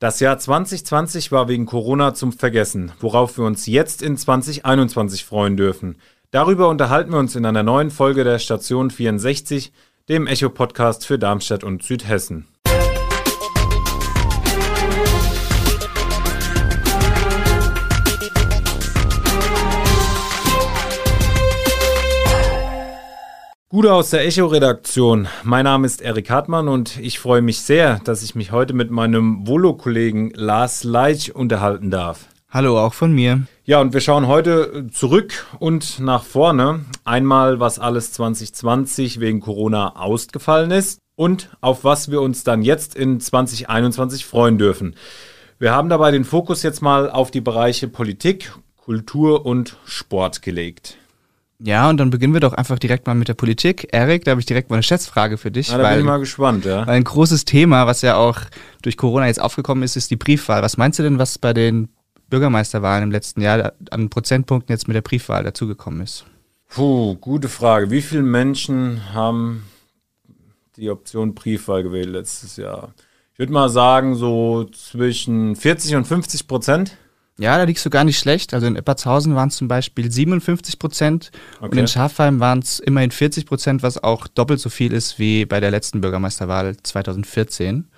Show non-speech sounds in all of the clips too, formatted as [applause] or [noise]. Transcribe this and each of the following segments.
Das Jahr 2020 war wegen Corona zum Vergessen, worauf wir uns jetzt in 2021 freuen dürfen. Darüber unterhalten wir uns in einer neuen Folge der Station 64, dem Echo-Podcast für Darmstadt und Südhessen. Gute aus der Echo-Redaktion. Mein Name ist Erik Hartmann und ich freue mich sehr, dass ich mich heute mit meinem Volo-Kollegen Lars Leitch unterhalten darf. Hallo, auch von mir. Ja, und wir schauen heute zurück und nach vorne. Einmal, was alles 2020 wegen Corona ausgefallen ist und auf was wir uns dann jetzt in 2021 freuen dürfen. Wir haben dabei den Fokus jetzt mal auf die Bereiche Politik, Kultur und Sport gelegt. Ja, und dann beginnen wir doch einfach direkt mal mit der Politik. Erik, da habe ich direkt mal eine Schätzfrage für dich. Ja, da weil, bin ich mal gespannt, ja. Weil ein großes Thema, was ja auch durch Corona jetzt aufgekommen ist, ist die Briefwahl. Was meinst du denn, was bei den Bürgermeisterwahlen im letzten Jahr an Prozentpunkten jetzt mit der Briefwahl dazugekommen ist? Puh, gute Frage. Wie viele Menschen haben die Option Briefwahl gewählt letztes Jahr? Ich würde mal sagen, so zwischen 40 und 50 Prozent. Ja, da liegst du gar nicht schlecht. Also in Eppertshausen waren es zum Beispiel 57 Prozent okay. und in Schafheim waren es immerhin 40 Prozent, was auch doppelt so viel ist wie bei der letzten Bürgermeisterwahl 2014.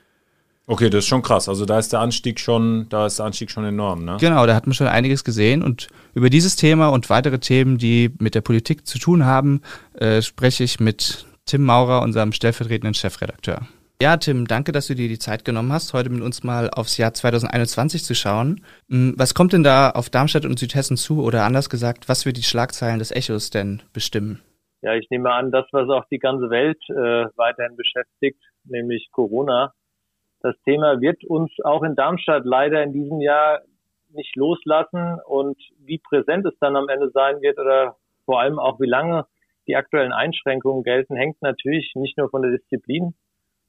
Okay, das ist schon krass. Also da ist der Anstieg schon, da ist der Anstieg schon enorm, ne? Genau, da hat man schon einiges gesehen und über dieses Thema und weitere Themen, die mit der Politik zu tun haben, äh, spreche ich mit Tim Maurer, unserem stellvertretenden Chefredakteur. Ja, Tim, danke, dass du dir die Zeit genommen hast, heute mit uns mal aufs Jahr 2021 zu schauen. Hm, was kommt denn da auf Darmstadt und Südhessen zu oder anders gesagt, was wird die Schlagzeilen des Echos denn bestimmen? Ja, ich nehme an, das, was auch die ganze Welt äh, weiterhin beschäftigt, nämlich Corona. Das Thema wird uns auch in Darmstadt leider in diesem Jahr nicht loslassen und wie präsent es dann am Ende sein wird oder vor allem auch wie lange die aktuellen Einschränkungen gelten, hängt natürlich nicht nur von der Disziplin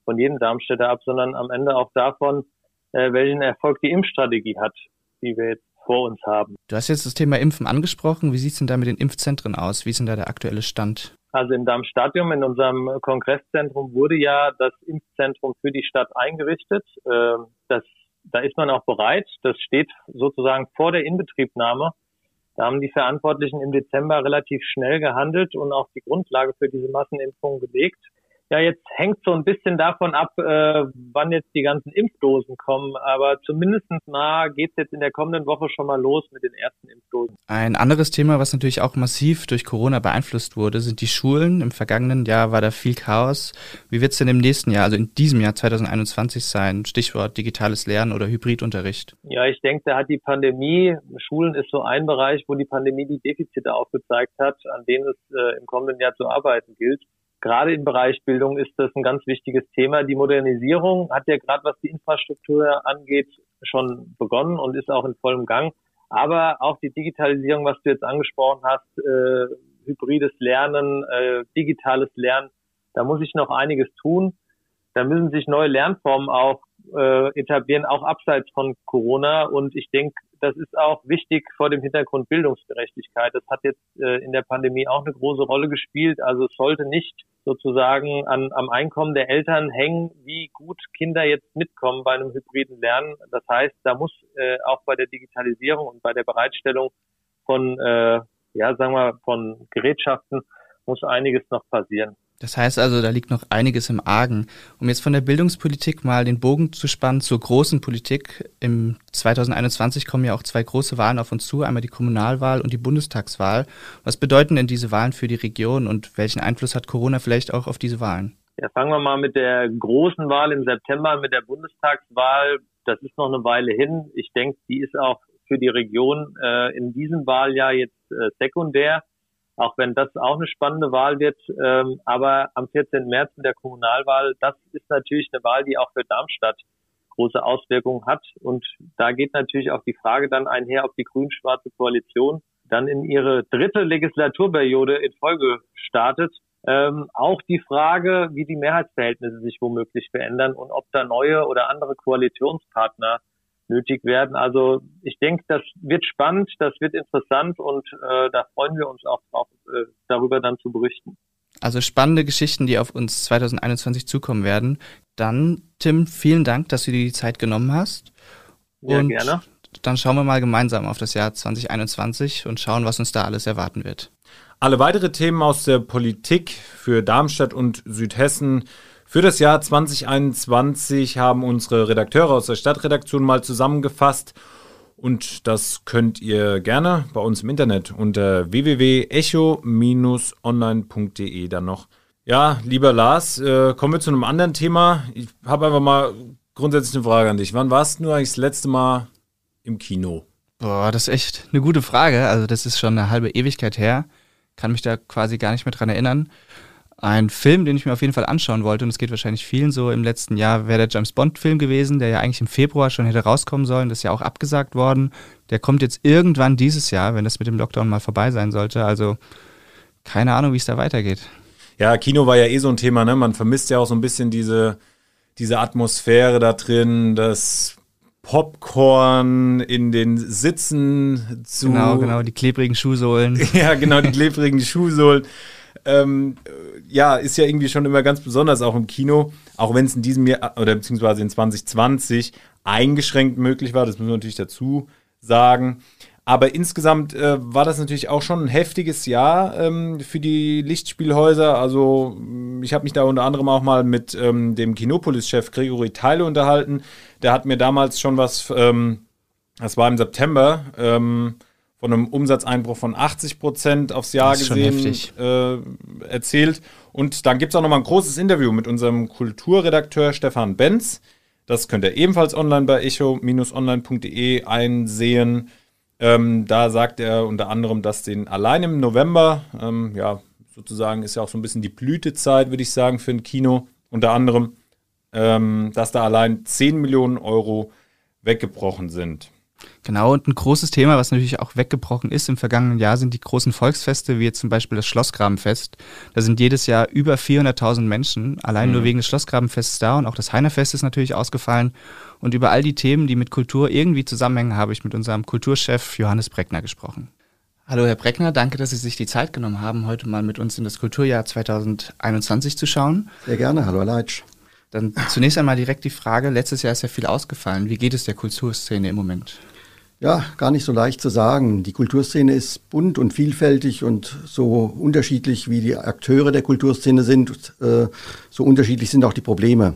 von jedem Darmstädter ab, sondern am Ende auch davon, äh, welchen Erfolg die Impfstrategie hat, die wir jetzt vor uns haben. Du hast jetzt das Thema Impfen angesprochen. Wie sieht es denn da mit den Impfzentren aus? Wie ist denn da der aktuelle Stand? Also im Darmstadium, in unserem Kongresszentrum, wurde ja das Impfzentrum für die Stadt eingerichtet. Ähm, das, da ist man auch bereit. Das steht sozusagen vor der Inbetriebnahme. Da haben die Verantwortlichen im Dezember relativ schnell gehandelt und auch die Grundlage für diese Massenimpfung gelegt. Ja, jetzt hängt so ein bisschen davon ab, äh, wann jetzt die ganzen Impfdosen kommen. Aber zumindest nah geht es jetzt in der kommenden Woche schon mal los mit den ersten Impfdosen. Ein anderes Thema, was natürlich auch massiv durch Corona beeinflusst wurde, sind die Schulen. Im vergangenen Jahr war da viel Chaos. Wie wird es denn im nächsten Jahr, also in diesem Jahr 2021 sein? Stichwort digitales Lernen oder Hybridunterricht. Ja, ich denke, da hat die Pandemie, Schulen ist so ein Bereich, wo die Pandemie die Defizite aufgezeigt hat, an denen es äh, im kommenden Jahr zu arbeiten gilt gerade im Bereich Bildung ist das ein ganz wichtiges Thema. Die Modernisierung hat ja gerade was die Infrastruktur angeht schon begonnen und ist auch in vollem Gang. Aber auch die Digitalisierung, was du jetzt angesprochen hast, äh, hybrides Lernen, äh, digitales Lernen, da muss ich noch einiges tun. Da müssen sich neue Lernformen auch äh, etablieren, auch abseits von Corona. Und ich denke, das ist auch wichtig vor dem Hintergrund Bildungsgerechtigkeit. Das hat jetzt äh, in der Pandemie auch eine große Rolle gespielt. Also es sollte nicht sozusagen an, am Einkommen der Eltern hängen, wie gut Kinder jetzt mitkommen bei einem hybriden Lernen. Das heißt, da muss äh, auch bei der Digitalisierung und bei der Bereitstellung von, äh, ja, sagen wir, von Gerätschaften muss einiges noch passieren. Das heißt also, da liegt noch einiges im Argen. Um jetzt von der Bildungspolitik mal den Bogen zu spannen zur großen Politik. Im 2021 kommen ja auch zwei große Wahlen auf uns zu, einmal die Kommunalwahl und die Bundestagswahl. Was bedeuten denn diese Wahlen für die Region und welchen Einfluss hat Corona vielleicht auch auf diese Wahlen? Ja, fangen wir mal mit der großen Wahl im September, mit der Bundestagswahl. Das ist noch eine Weile hin. Ich denke, die ist auch für die Region äh, in diesem Wahljahr jetzt äh, sekundär auch wenn das auch eine spannende Wahl wird. Ähm, aber am 14. März in der Kommunalwahl, das ist natürlich eine Wahl, die auch für Darmstadt große Auswirkungen hat. Und da geht natürlich auch die Frage dann einher, ob die grün-schwarze Koalition dann in ihre dritte Legislaturperiode in Folge startet. Ähm, auch die Frage, wie die Mehrheitsverhältnisse sich womöglich verändern und ob da neue oder andere Koalitionspartner nötig werden. Also ich denke, das wird spannend, das wird interessant und äh, da freuen wir uns auch drauf, äh, darüber dann zu berichten. Also spannende Geschichten, die auf uns 2021 zukommen werden. Dann, Tim, vielen Dank, dass du dir die Zeit genommen hast. Ja, und gerne. Dann schauen wir mal gemeinsam auf das Jahr 2021 und schauen, was uns da alles erwarten wird. Alle weitere Themen aus der Politik für Darmstadt und Südhessen für das Jahr 2021 haben unsere Redakteure aus der Stadtredaktion mal zusammengefasst. Und das könnt ihr gerne bei uns im Internet unter www.echo-online.de dann noch. Ja, lieber Lars, äh, kommen wir zu einem anderen Thema. Ich habe einfach mal grundsätzlich eine Frage an dich. Wann warst du eigentlich das letzte Mal im Kino? Boah, das ist echt eine gute Frage. Also das ist schon eine halbe Ewigkeit her kann mich da quasi gar nicht mehr dran erinnern. Ein Film, den ich mir auf jeden Fall anschauen wollte, und es geht wahrscheinlich vielen so im letzten Jahr, wäre der James Bond-Film gewesen, der ja eigentlich im Februar schon hätte rauskommen sollen. Das ist ja auch abgesagt worden. Der kommt jetzt irgendwann dieses Jahr, wenn das mit dem Lockdown mal vorbei sein sollte. Also keine Ahnung, wie es da weitergeht. Ja, Kino war ja eh so ein Thema, ne? Man vermisst ja auch so ein bisschen diese, diese Atmosphäre da drin, das Popcorn in den Sitzen zu. Genau, genau, die klebrigen Schuhsohlen. [laughs] ja, genau, die klebrigen Schuhsohlen. Ähm, ja, ist ja irgendwie schon immer ganz besonders auch im Kino, auch wenn es in diesem Jahr oder beziehungsweise in 2020 eingeschränkt möglich war, das müssen wir natürlich dazu sagen. Aber insgesamt äh, war das natürlich auch schon ein heftiges Jahr ähm, für die Lichtspielhäuser. Also ich habe mich da unter anderem auch mal mit ähm, dem Kinopolis-Chef Gregory Teile unterhalten. Der hat mir damals schon was, ähm, das war im September, ähm, von einem Umsatzeinbruch von 80 Prozent aufs Jahr gesehen äh, erzählt. Und dann gibt es auch noch mal ein großes Interview mit unserem Kulturredakteur Stefan Benz. Das könnt ihr ebenfalls online bei echo-online.de einsehen. Ähm, da sagt er unter anderem, dass den allein im November, ähm, ja, sozusagen ist ja auch so ein bisschen die Blütezeit, würde ich sagen, für ein Kino, unter anderem, ähm, dass da allein 10 Millionen Euro weggebrochen sind. Genau, und ein großes Thema, was natürlich auch weggebrochen ist im vergangenen Jahr, sind die großen Volksfeste, wie jetzt zum Beispiel das Schlossgrabenfest. Da sind jedes Jahr über 400.000 Menschen allein mhm. nur wegen des Schlossgrabenfestes da und auch das Heinerfest ist natürlich ausgefallen. Und über all die Themen, die mit Kultur irgendwie zusammenhängen, habe ich mit unserem Kulturchef Johannes Breckner gesprochen. Hallo Herr Breckner, danke, dass Sie sich die Zeit genommen haben, heute mal mit uns in das Kulturjahr 2021 zu schauen. Sehr gerne, hallo Herr Leitsch. Dann zunächst einmal direkt die Frage, letztes Jahr ist ja viel ausgefallen. Wie geht es der Kulturszene im Moment? Ja, gar nicht so leicht zu sagen. Die Kulturszene ist bunt und vielfältig und so unterschiedlich wie die Akteure der Kulturszene sind, äh, so unterschiedlich sind auch die Probleme.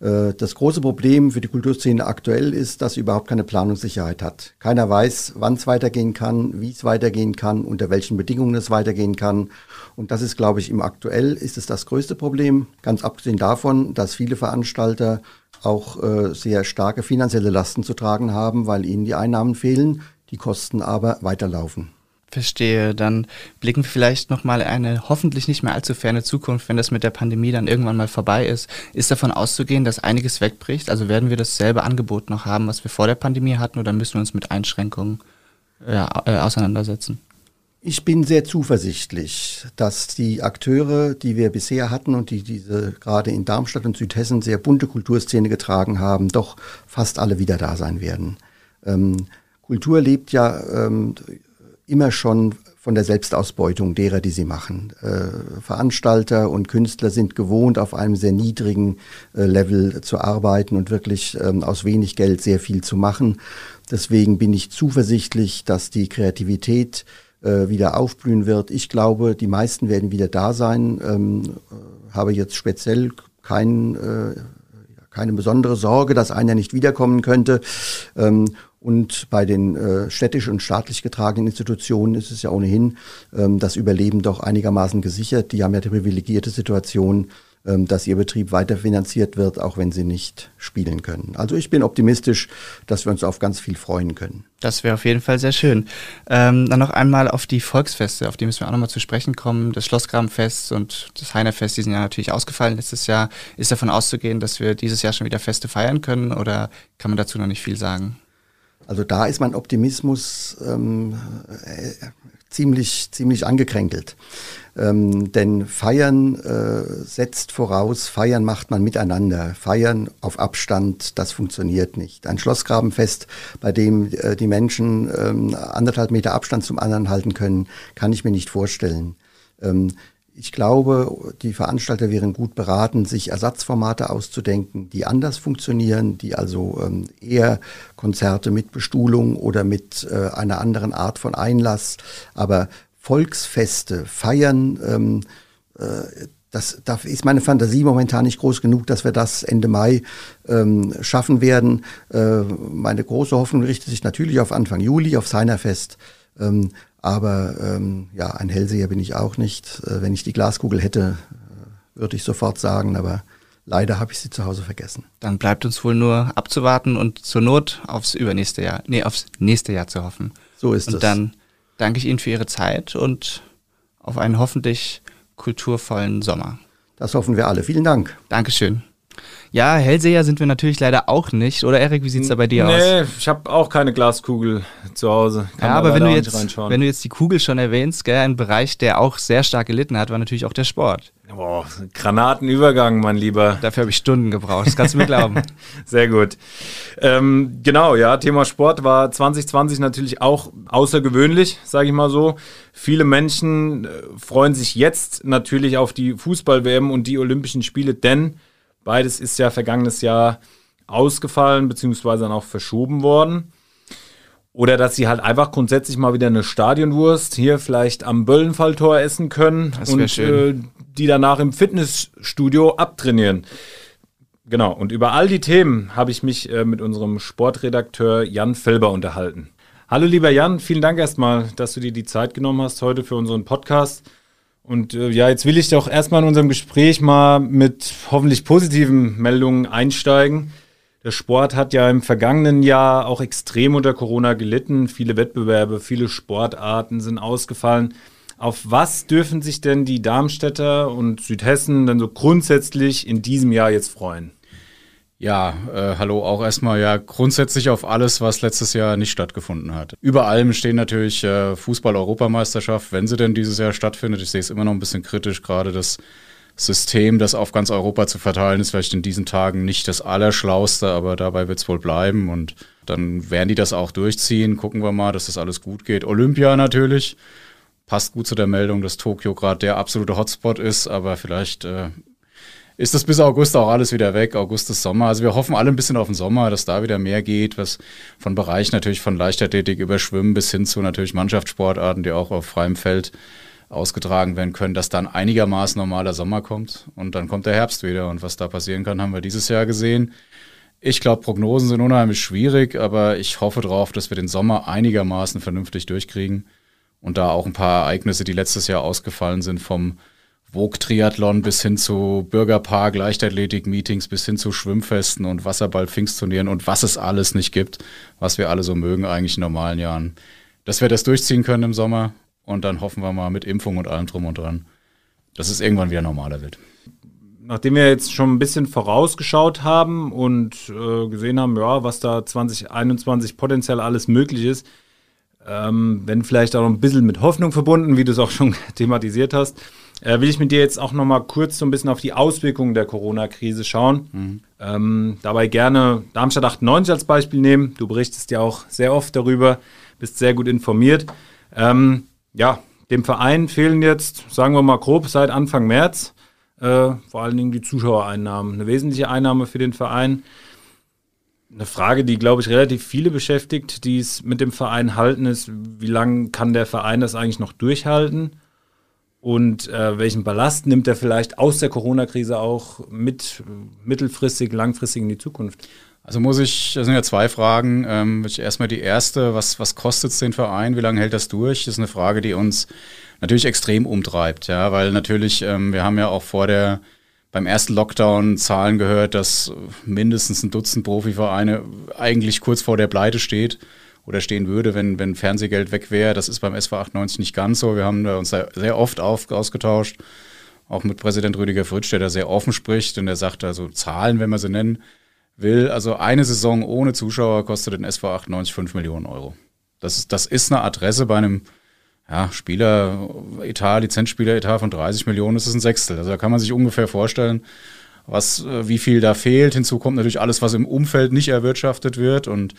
Äh, das große Problem für die Kulturszene aktuell ist, dass sie überhaupt keine Planungssicherheit hat. Keiner weiß, wann es weitergehen kann, wie es weitergehen kann, unter welchen Bedingungen es weitergehen kann. Und das ist, glaube ich, im aktuell ist es das größte Problem. Ganz abgesehen davon, dass viele Veranstalter auch äh, sehr starke finanzielle Lasten zu tragen haben, weil ihnen die Einnahmen fehlen, die Kosten aber weiterlaufen. Verstehe. Dann blicken wir vielleicht nochmal eine hoffentlich nicht mehr allzu ferne Zukunft, wenn das mit der Pandemie dann irgendwann mal vorbei ist. Ist davon auszugehen, dass einiges wegbricht? Also werden wir dasselbe Angebot noch haben, was wir vor der Pandemie hatten, oder müssen wir uns mit Einschränkungen äh, äh, auseinandersetzen? Ich bin sehr zuversichtlich, dass die Akteure, die wir bisher hatten und die diese gerade in Darmstadt und Südhessen sehr bunte Kulturszene getragen haben, doch fast alle wieder da sein werden. Ähm, Kultur lebt ja ähm, immer schon von der Selbstausbeutung derer, die sie machen. Äh, Veranstalter und Künstler sind gewohnt, auf einem sehr niedrigen äh, Level zu arbeiten und wirklich ähm, aus wenig Geld sehr viel zu machen. Deswegen bin ich zuversichtlich, dass die Kreativität äh, wieder aufblühen wird. Ich glaube, die meisten werden wieder da sein. Ähm, äh, habe jetzt speziell kein, äh, keine besondere Sorge, dass einer nicht wiederkommen könnte. Ähm, und bei den äh, städtisch und staatlich getragenen Institutionen ist es ja ohnehin ähm, das Überleben doch einigermaßen gesichert. Die haben ja die privilegierte Situation, ähm, dass ihr Betrieb weiterfinanziert wird, auch wenn sie nicht spielen können. Also ich bin optimistisch, dass wir uns auf ganz viel freuen können. Das wäre auf jeden Fall sehr schön. Ähm, dann noch einmal auf die Volksfeste, auf die müssen wir auch nochmal zu sprechen kommen. Das Schlossgrabenfest und das Heinerfest, die sind ja natürlich ausgefallen letztes Jahr. Ist davon auszugehen, dass wir dieses Jahr schon wieder Feste feiern können oder kann man dazu noch nicht viel sagen? Also da ist mein Optimismus ähm, äh, ziemlich, ziemlich angekränkelt. Ähm, denn Feiern äh, setzt voraus, Feiern macht man miteinander. Feiern auf Abstand, das funktioniert nicht. Ein Schlossgrabenfest, bei dem äh, die Menschen ähm, anderthalb Meter Abstand zum anderen halten können, kann ich mir nicht vorstellen. Ähm, ich glaube, die Veranstalter wären gut beraten, sich Ersatzformate auszudenken, die anders funktionieren, die also ähm, eher Konzerte mit Bestuhlung oder mit äh, einer anderen Art von Einlass, aber Volksfeste feiern, ähm, äh, das, da ist meine Fantasie momentan nicht groß genug, dass wir das Ende Mai ähm, schaffen werden. Äh, meine große Hoffnung richtet sich natürlich auf Anfang Juli, auf Seinerfest. Ähm, aber ähm, ja, ein Hellseher bin ich auch nicht. Äh, wenn ich die Glaskugel hätte, äh, würde ich sofort sagen, aber leider habe ich sie zu Hause vergessen. Dann bleibt uns wohl nur abzuwarten und zur Not aufs übernächste Jahr, nee, aufs nächste Jahr zu hoffen. So ist es. Und dann danke ich Ihnen für Ihre Zeit und auf einen hoffentlich kulturvollen Sommer. Das hoffen wir alle. Vielen Dank. Dankeschön. Ja, Hellseher sind wir natürlich leider auch nicht. Oder Erik, wie sieht es da bei dir nee, aus? Nee, ich habe auch keine Glaskugel zu Hause. Kann ja, aber wenn du, jetzt, wenn du jetzt die Kugel schon erwähnst, gell, ein Bereich, der auch sehr stark gelitten hat, war natürlich auch der Sport. Boah, Granatenübergang, mein Lieber. Dafür habe ich Stunden gebraucht, das kannst du mir glauben. [laughs] Sehr gut. Ähm, genau, ja, Thema Sport war 2020 natürlich auch außergewöhnlich, sage ich mal so. Viele Menschen äh, freuen sich jetzt natürlich auf die Fußball-WM und die Olympischen Spiele, denn Beides ist ja vergangenes Jahr ausgefallen, beziehungsweise dann auch verschoben worden. Oder dass sie halt einfach grundsätzlich mal wieder eine Stadionwurst hier vielleicht am Böllenfalltor essen können und äh, die danach im Fitnessstudio abtrainieren. Genau, und über all die Themen habe ich mich äh, mit unserem Sportredakteur Jan Felber unterhalten. Hallo lieber Jan, vielen Dank erstmal, dass du dir die Zeit genommen hast heute für unseren Podcast. Und äh, ja, jetzt will ich doch erstmal in unserem Gespräch mal mit hoffentlich positiven Meldungen einsteigen. Der Sport hat ja im vergangenen Jahr auch extrem unter Corona gelitten. Viele Wettbewerbe, viele Sportarten sind ausgefallen. Auf was dürfen sich denn die Darmstädter und Südhessen denn so grundsätzlich in diesem Jahr jetzt freuen? Ja, äh, hallo auch erstmal ja grundsätzlich auf alles, was letztes Jahr nicht stattgefunden hat. Über allem stehen natürlich äh, Fußball-Europameisterschaft, wenn sie denn dieses Jahr stattfindet. Ich sehe es immer noch ein bisschen kritisch, gerade das System, das auf ganz Europa zu verteilen, ist vielleicht in diesen Tagen nicht das Allerschlauste, aber dabei wird es wohl bleiben und dann werden die das auch durchziehen. Gucken wir mal, dass das alles gut geht. Olympia natürlich. Passt gut zu der Meldung, dass Tokio gerade der absolute Hotspot ist, aber vielleicht äh, ist das bis August auch alles wieder weg. August ist Sommer. Also wir hoffen alle ein bisschen auf den Sommer, dass da wieder mehr geht, was von Bereich natürlich von Leichtathletik über Schwimmen bis hin zu natürlich Mannschaftssportarten, die auch auf freiem Feld ausgetragen werden können, dass dann einigermaßen normaler Sommer kommt und dann kommt der Herbst wieder. Und was da passieren kann, haben wir dieses Jahr gesehen. Ich glaube, Prognosen sind unheimlich schwierig, aber ich hoffe darauf, dass wir den Sommer einigermaßen vernünftig durchkriegen und da auch ein paar Ereignisse, die letztes Jahr ausgefallen sind, vom Vogue-Triathlon bis hin zu Bürgerpark, Leichtathletik-Meetings bis hin zu Schwimmfesten und Wasserball-Pfingstturnieren und was es alles nicht gibt, was wir alle so mögen eigentlich in normalen Jahren. Dass wir das durchziehen können im Sommer und dann hoffen wir mal mit Impfung und allem drum und dran, dass es irgendwann wieder normaler wird. Nachdem wir jetzt schon ein bisschen vorausgeschaut haben und äh, gesehen haben, ja, was da 2021 potenziell alles möglich ist, ähm, wenn vielleicht auch ein bisschen mit Hoffnung verbunden, wie du es auch schon [laughs] thematisiert hast, äh, will ich mit dir jetzt auch noch mal kurz so ein bisschen auf die Auswirkungen der Corona-Krise schauen. Mhm. Ähm, dabei gerne Darmstadt 98 als Beispiel nehmen. Du berichtest ja auch sehr oft darüber, bist sehr gut informiert. Ähm, ja, dem Verein fehlen jetzt, sagen wir mal grob, seit Anfang März äh, vor allen Dingen die Zuschauereinnahmen. Eine wesentliche Einnahme für den Verein. Eine Frage, die, glaube ich, relativ viele beschäftigt, die es mit dem Verein halten, ist, wie lange kann der Verein das eigentlich noch durchhalten? Und äh, welchen Ballast nimmt er vielleicht aus der Corona-Krise auch mit mittelfristig, langfristig in die Zukunft? Also muss ich, das sind ja zwei Fragen. Ähm, erstmal die erste, was, was kostet es den Verein? Wie lange hält das durch? Das ist eine Frage, die uns natürlich extrem umtreibt, ja, weil natürlich, ähm, wir haben ja auch vor der, beim ersten Lockdown Zahlen gehört, dass mindestens ein Dutzend Profivereine eigentlich kurz vor der Pleite steht oder stehen würde, wenn, wenn Fernsehgeld weg wäre. Das ist beim SV 98 nicht ganz so. Wir haben uns da sehr oft auf, ausgetauscht, auch mit Präsident Rüdiger Fritsch, der da sehr offen spricht und der sagt also Zahlen, wenn man sie nennen will. Also eine Saison ohne Zuschauer kostet den SV 98 5 Millionen Euro. Das ist, das ist eine Adresse bei einem ja, Spieler-Etat, Lizenzspieler-Etat von 30 Millionen, das ist ein Sechstel. Also da kann man sich ungefähr vorstellen, was, äh, wie viel da fehlt. Hinzu kommt natürlich alles, was im Umfeld nicht erwirtschaftet wird und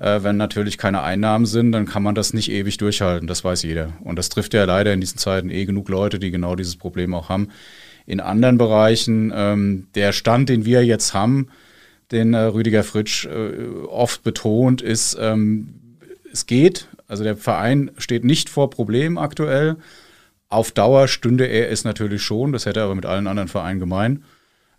Äh, wenn natürlich keine Einnahmen sind, dann kann man das nicht ewig durchhalten, das weiß jeder. Und das trifft ja leider in diesen Zeiten eh genug Leute, die genau dieses Problem auch haben. In anderen Bereichen, ähm, der Stand, den wir jetzt haben, den äh, Rüdiger Fritsch äh, oft betont, ist, ähm, es geht. Also der Verein steht nicht vor Problemen aktuell. Auf Dauer stünde er es natürlich schon, das hätte er aber mit allen anderen Vereinen gemein.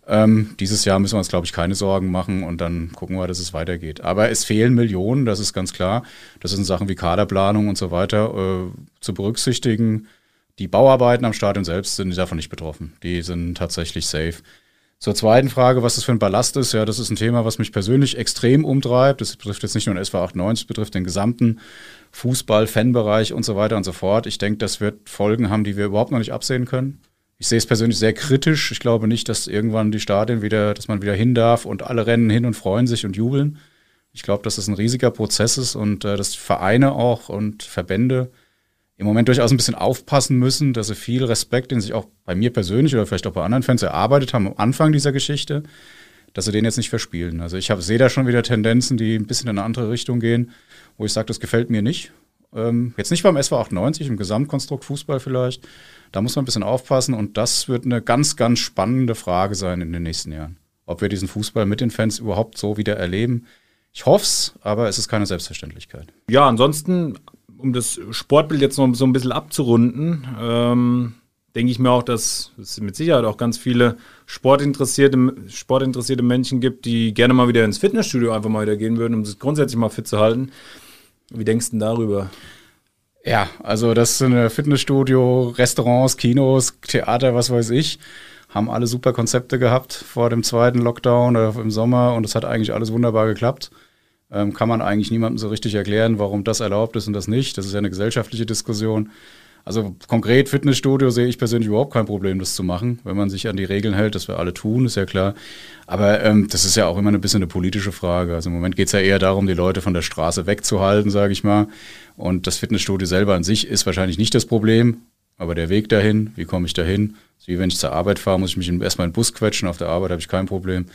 Ähm, dieses Jahr müssen wir uns, glaube ich, keine Sorgen machen und dann gucken wir, dass es weitergeht. Aber es fehlen Millionen, das ist ganz klar. Das sind Sachen wie Kaderplanung und so weiter äh, zu berücksichtigen. Die Bauarbeiten am Stadion selbst sind davon nicht betroffen. Die sind tatsächlich safe. Zur zweiten Frage, was das für ein Ballast ist, ja, das ist ein Thema, was mich persönlich extrem umtreibt. Das betrifft jetzt nicht nur den SV 98, betrifft den gesamten Fußball, Fanbereich und so weiter und so fort. Ich denke, das wird Folgen haben, die wir überhaupt noch nicht absehen können. Ich sehe es persönlich sehr kritisch. Ich glaube nicht, dass irgendwann die Stadien wieder, dass man wieder hin darf und alle rennen hin und freuen sich und jubeln. Ich glaube, dass das ein riesiger Prozess ist und äh, dass Vereine auch und Verbände im Moment durchaus ein bisschen aufpassen müssen, dass sie viel Respekt, den sich auch bei mir persönlich oder vielleicht auch bei anderen Fans erarbeitet haben am Anfang dieser Geschichte, dass sie den jetzt nicht verspielen. Also ich sehe da schon wieder Tendenzen, die ein bisschen in eine andere Richtung gehen, wo ich sage, das gefällt mir nicht. Ähm, jetzt nicht beim SV 98, im Gesamtkonstrukt Fußball vielleicht. Da muss man ein bisschen aufpassen und das wird eine ganz, ganz spannende Frage sein in den nächsten Jahren. Ob wir diesen Fußball mit den Fans überhaupt so wieder erleben. Ich hoffe es, aber es ist keine Selbstverständlichkeit. Ja, ansonsten um das Sportbild jetzt noch so ein bisschen abzurunden, ähm, denke ich mir auch, dass es mit Sicherheit auch ganz viele sportinteressierte, sportinteressierte Menschen gibt, die gerne mal wieder ins Fitnessstudio einfach mal wieder gehen würden, um sich grundsätzlich mal fit zu halten. Wie denkst du denn darüber? Ja, also das sind Fitnessstudio, Restaurants, Kinos, Theater, was weiß ich, haben alle super Konzepte gehabt vor dem zweiten Lockdown oder im Sommer und es hat eigentlich alles wunderbar geklappt ähm, kann man eigentlich niemandem so richtig erklären, warum das erlaubt ist und das nicht. Das ist ja eine gesellschaftliche Diskussion. Also konkret Fitnessstudio sehe ich persönlich überhaupt kein Problem, das zu machen, wenn man sich an die Regeln hält, das wir alle tun, ist ja klar. Aber ähm, das ist ja auch immer ein bisschen eine politische Frage. Also im Moment geht es ja eher darum, die Leute von der Straße wegzuhalten, sage ich mal. Und das Fitnessstudio selber an sich ist wahrscheinlich nicht das Problem, aber der Weg dahin, wie komme ich dahin? wie wenn ich zur Arbeit fahre, muss ich mich erstmal in den Bus quetschen, auf der Arbeit habe ich kein Problem.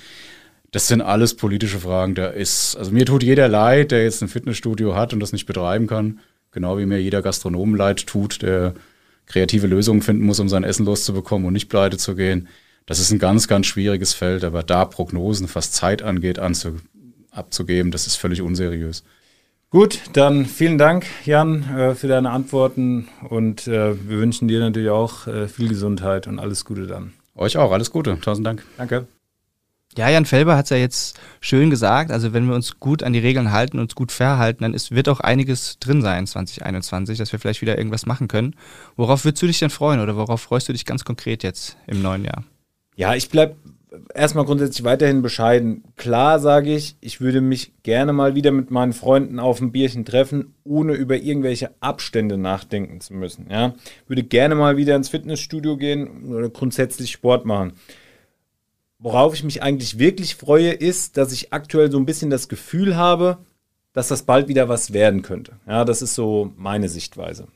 Das sind alles politische Fragen. Da ist, also mir tut jeder leid, der jetzt ein Fitnessstudio hat und das nicht betreiben kann. Genau wie mir jeder Gastronom leid tut, der kreative Lösungen finden muss, um sein Essen loszubekommen und nicht pleite zu gehen. Das ist ein ganz, ganz schwieriges Feld, aber da Prognosen, was Zeit angeht, anzu, abzugeben, das ist völlig unseriös. Gut, dann vielen Dank, Jan, äh, für deine Antworten und äh, wir wünschen dir natürlich auch äh, viel Gesundheit und alles Gute dann. Euch auch, alles Gute. Tausend Dank. Danke. Ja, Jan Felber hat es ja jetzt schön gesagt. Also wenn wir uns gut an die Regeln halten, uns gut verhalten, dann ist, wird auch einiges drin sein 2021, dass wir vielleicht wieder irgendwas machen können. Worauf würdest du dich denn freuen oder worauf freust du dich ganz konkret jetzt im neuen Jahr? Ja, ich bleibe erstmal grundsätzlich weiterhin bescheiden. Klar sage ich, ich würde mich gerne mal wieder mit meinen Freunden auf ein Bierchen treffen, ohne über irgendwelche Abstände nachdenken zu müssen. Ja, würde gerne mal wieder ins Fitnessstudio gehen oder grundsätzlich Sport machen. Worauf ich mich eigentlich wirklich freue, ist, dass ich aktuell so ein bisschen das Gefühl habe, dass das bald wieder was werden könnte. Ja, das ist so meine Sichtweise.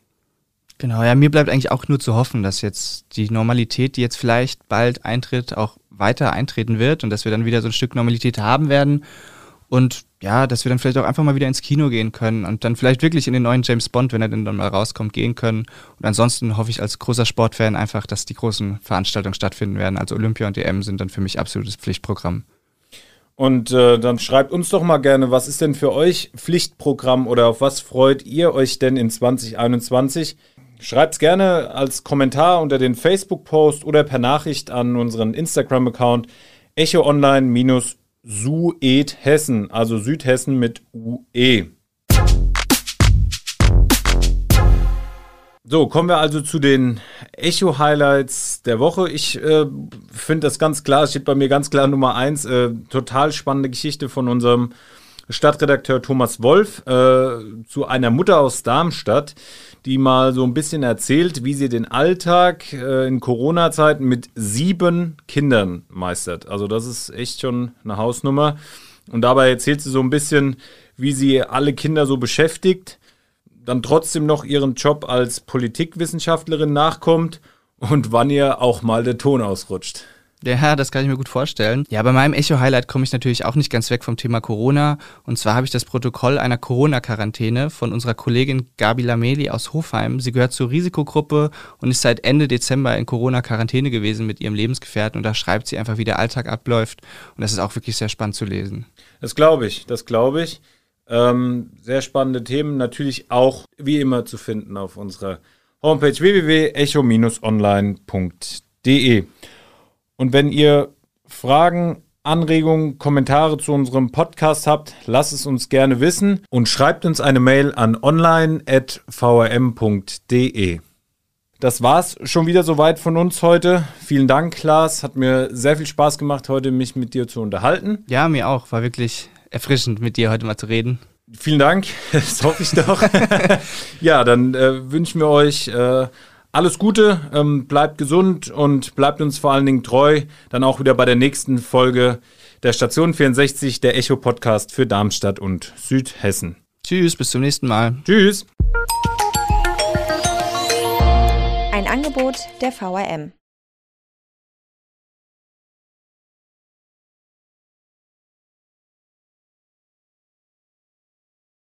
Genau, ja, mir bleibt eigentlich auch nur zu hoffen, dass jetzt die Normalität, die jetzt vielleicht bald eintritt, auch weiter eintreten wird und dass wir dann wieder so ein Stück Normalität haben werden und ja, dass wir dann vielleicht auch einfach mal wieder ins Kino gehen können und dann vielleicht wirklich in den neuen James Bond, wenn er denn dann mal rauskommt, gehen können. Und ansonsten hoffe ich als großer Sportfan einfach, dass die großen Veranstaltungen stattfinden werden. Also Olympia und EM sind dann für mich absolutes Pflichtprogramm. Und äh, dann schreibt uns doch mal gerne, was ist denn für euch Pflichtprogramm oder auf was freut ihr euch denn in 2021? Schreibt es gerne als Kommentar unter den Facebook-Post oder per Nachricht an unseren Instagram-Account echo Sued Hessen, also Südhessen mit UE. So, kommen wir also zu den Echo-Highlights der Woche. Ich äh, finde das ganz klar, steht bei mir ganz klar Nummer eins. Äh, total spannende Geschichte von unserem Stadtredakteur Thomas Wolf äh, zu einer Mutter aus Darmstadt, die mal so ein bisschen erzählt, wie sie den Alltag äh, in Corona-Zeiten mit sieben Kindern meistert. Also das ist echt schon eine Hausnummer. Und dabei erzählt sie so ein bisschen, wie sie alle Kinder so beschäftigt, dann trotzdem noch ihren Job als Politikwissenschaftlerin nachkommt und wann ihr auch mal der Ton ausrutscht. Ja, das kann ich mir gut vorstellen. Ja, bei meinem Echo-Highlight komme ich natürlich auch nicht ganz weg vom Thema Corona. Und zwar habe ich das Protokoll einer Corona-Quarantäne von unserer Kollegin Gabi Lameli aus Hofheim. Sie gehört zur Risikogruppe und ist seit Ende Dezember in Corona-Quarantäne gewesen mit ihrem Lebensgefährten. Und da schreibt sie einfach, wie der Alltag abläuft. Und das ist auch wirklich sehr spannend zu lesen. Das glaube ich, das glaube ich. Ähm, sehr spannende Themen, natürlich auch wie immer zu finden auf unserer Homepage www.echo-online.de. Und wenn ihr Fragen, Anregungen, Kommentare zu unserem Podcast habt, lasst es uns gerne wissen und schreibt uns eine Mail an online.vrm.de. Das war's schon wieder soweit von uns heute. Vielen Dank, Lars. Hat mir sehr viel Spaß gemacht, heute mich mit dir zu unterhalten. Ja, mir auch. War wirklich erfrischend, mit dir heute mal zu reden. Vielen Dank, [laughs] das hoffe ich doch. [laughs] ja, dann äh, wünschen wir euch äh, alles Gute, ähm, bleibt gesund und bleibt uns vor allen Dingen treu. Dann auch wieder bei der nächsten Folge der Station 64, der Echo-Podcast für Darmstadt und Südhessen. Tschüss, bis zum nächsten Mal. Tschüss. Ein Angebot der VRM.